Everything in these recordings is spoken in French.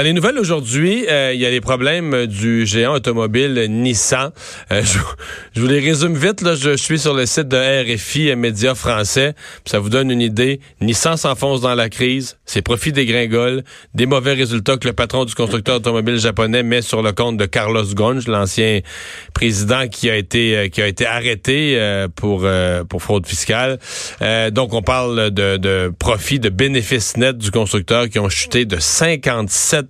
Dans les nouvelles aujourd'hui, euh, il y a les problèmes du géant automobile Nissan. Euh, je, je, vous les résume vite. Là, je, suis sur le site de RFI, média français. Ça vous donne une idée. Nissan s'enfonce dans la crise. Ses profits dégringolent. Des mauvais résultats que le patron du constructeur automobile japonais met sur le compte de Carlos Ghosn, l'ancien président qui a été euh, qui a été arrêté pour pour fraude fiscale. donc on parle de, de profits, de bénéfices nets du constructeur qui ont chuté de 57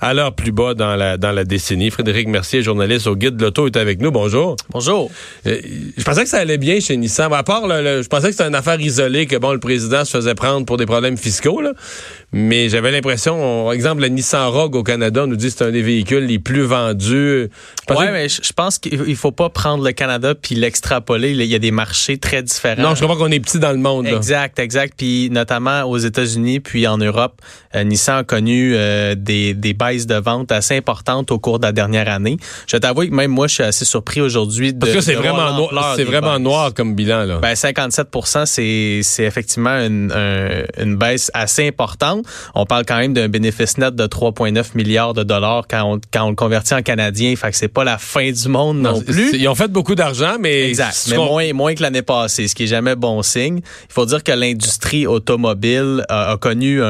à l'heure plus bas dans la, dans la décennie. Frédéric Mercier, journaliste au Guide de l'Auto, est avec nous. Bonjour. Bonjour. Euh, je pensais que ça allait bien chez Nissan. À part, je pensais que c'était une affaire isolée, que bon, le président se faisait prendre pour des problèmes fiscaux. Là. Mais j'avais l'impression, par exemple, la Nissan Rogue au Canada, on nous dit que c'est un des véhicules les plus vendus. Oui, mais je pense qu'il faut pas prendre le Canada puis l'extrapoler. Il y a des marchés très différents. Non, je crois qu'on est petit dans le monde. Exact, exact. Puis notamment aux États-Unis puis en Europe, euh, Nissan a connu euh, des, des baisses de vente assez importantes au cours de la dernière année. Je t'avoue que même moi, je suis assez surpris aujourd'hui de. Parce que c'est vraiment noir, c'est vraiment noir comme bilan là. Ben 57 c'est c'est effectivement une, une baisse assez importante. On parle quand même d'un bénéfice net de 3,9 milliards de dollars quand on, quand on le convertit en canadien. Fait que c'est pas la fin du monde non, plus. Ils ont fait beaucoup d'argent, mais exact, mais moins moins que l'année passée, ce qui est jamais bon signe. Il faut dire que l'industrie automobile a, connu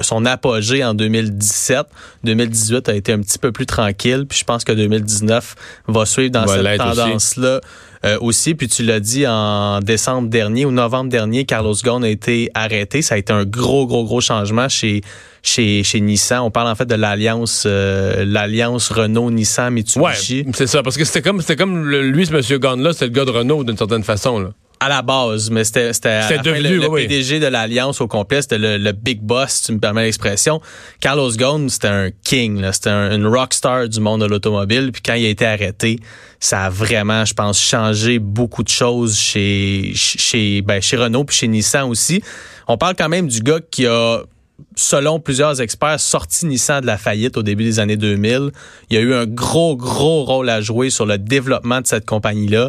son apogée en 2017. 2018 a été un petit peu plus tranquille, puis je pense que 2019 va suivre dans cette tendance-là. Euh, aussi. Puis tu l'as dit en décembre dernier ou novembre dernier, Carlos Ghosn a été arrêté. Ça a été un gros, gros, gros changement chez chez, chez Nissan. On parle en fait de l'alliance euh, l'alliance Renault Nissan Mitsubishi. Ouais, c'est ça parce que c'était comme c'était comme lui ce monsieur Ghosn là, c'est le gars de Renault d'une certaine façon là à la base, mais c'était devenu le, PDG de l'alliance au complet, c'était le, big boss, si tu me permets l'expression. Carlos Ghosn, c'était un king, c'était un, une rockstar du monde de l'automobile. Puis quand il a été arrêté, ça a vraiment, je pense, changé beaucoup de choses chez chez ben, chez Renault puis chez Nissan aussi. On parle quand même du gars qui a selon plusieurs experts, sorti Nissan de la faillite au début des années 2000. Il y a eu un gros, gros rôle à jouer sur le développement de cette compagnie-là.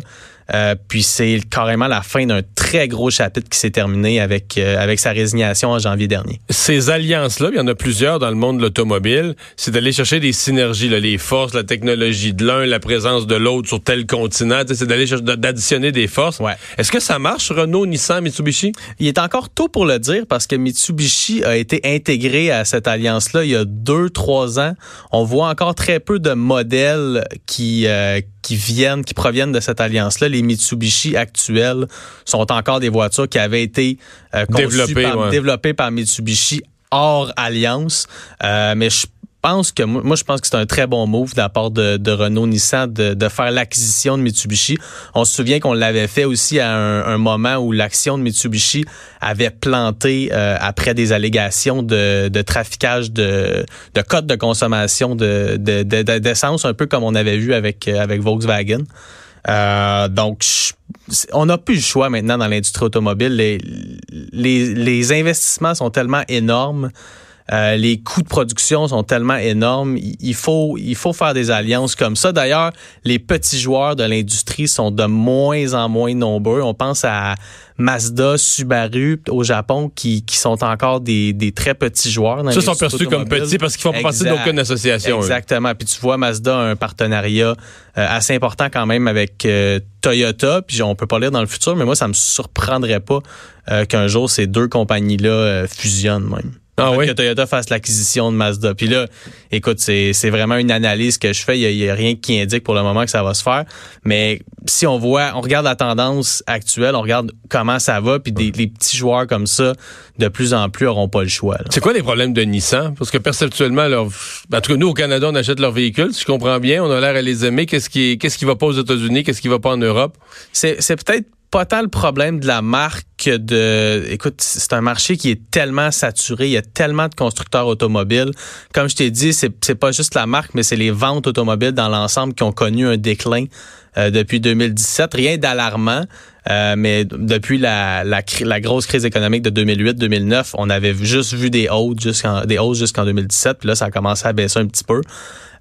Euh, puis c'est carrément la fin d'un très gros chapitre qui s'est terminé avec euh, avec sa résignation en janvier dernier. Ces alliances-là, il y en a plusieurs dans le monde de l'automobile, c'est d'aller chercher des synergies, là, les forces, la technologie de l'un, la présence de l'autre sur tel continent, c'est d'aller d'additionner des forces. Ouais. Est-ce que ça marche, Renault, Nissan, Mitsubishi? Il est encore tôt pour le dire parce que Mitsubishi a été intégré à cette alliance-là il y a deux, trois ans. On voit encore très peu de modèles qui, euh, qui viennent, qui proviennent de cette alliance-là. Les Mitsubishi actuels sont encore des voitures qui avaient été euh, développées, par, Mitsubishi hors alliance. Euh, mais je pense que moi, je pense que c'est un très bon move de la part de, Renault Nissan de, faire l'acquisition de Mitsubishi. On se souvient qu'on l'avait fait aussi à un, moment où l'action de Mitsubishi avait planté euh, après des allégations de, traficage de, de codes de consommation de d'essence, un peu comme on avait vu avec avec Volkswagen. Euh, donc, on n'a plus le choix maintenant dans l'industrie automobile. Les, les investissements sont tellement énormes euh, les coûts de production sont tellement énormes. Il faut, il faut faire des alliances comme ça. D'ailleurs, les petits joueurs de l'industrie sont de moins en moins nombreux. On pense à Mazda, Subaru au Japon qui, qui sont encore des, des très petits joueurs. Dans ça sont perçus comme petits parce qu'ils font pas partie d'aucune association. Exactement. Puis tu vois, Mazda a un partenariat euh, assez important quand même avec euh, Toyota. Puis on peut pas lire dans le futur, mais moi, ça me surprendrait pas qu'un jour ces deux compagnies-là fusionnent même. Ah oui? Que Toyota fasse l'acquisition de Mazda. Puis là, écoute, c'est, c'est vraiment une analyse que je fais. Il y, a, rien qui indique pour le moment que ça va se faire. Mais si on voit, on regarde la tendance actuelle, on regarde comment ça va, puis des, les petits joueurs comme ça, de plus en plus, auront pas le choix. C'est quoi les problèmes de Nissan? Parce que perceptuellement, leur, en tout cas, nous, au Canada, on achète leurs véhicules. Si je comprends bien, on a l'air à les aimer. Qu'est-ce qui, qu'est-ce qui va pas aux États-Unis? Qu'est-ce qui va pas en Europe? C'est, c'est peut-être pas tant le problème de la marque que de. Écoute, c'est un marché qui est tellement saturé. Il y a tellement de constructeurs automobiles. Comme je t'ai dit, c'est, c'est pas juste la marque, mais c'est les ventes automobiles dans l'ensemble qui ont connu un déclin euh, depuis 2017. Rien d'alarmant. Euh, mais depuis la, la, la, grosse crise économique de 2008-2009, on avait juste vu des hausses jusqu'en des hausses jusqu'en 2017, puis là ça a commencé à baisser un petit peu.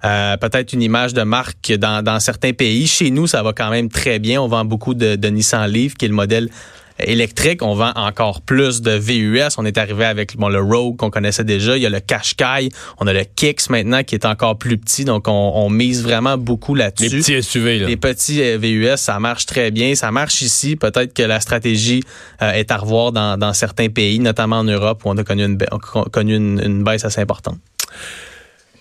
Euh, peut-être une image de marque dans, dans certains pays. Chez nous, ça va quand même très bien. On vend beaucoup de, de Nissan Leaf, qui est le modèle électrique. On vend encore plus de VUS. On est arrivé avec bon, le Rogue qu'on connaissait déjà. Il y a le Qashqai. On a le Kicks maintenant qui est encore plus petit. Donc, on, on mise vraiment beaucoup là-dessus. Les petits SUV, là. Les petits euh, VUS, ça marche très bien. Ça marche ici. Peut-être que la stratégie euh, est à revoir dans, dans, certains pays, notamment en Europe, où on a connu une, connu une, une baisse assez importante.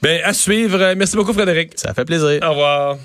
Ben, à suivre. Merci beaucoup, Frédéric. Ça fait plaisir. Au revoir.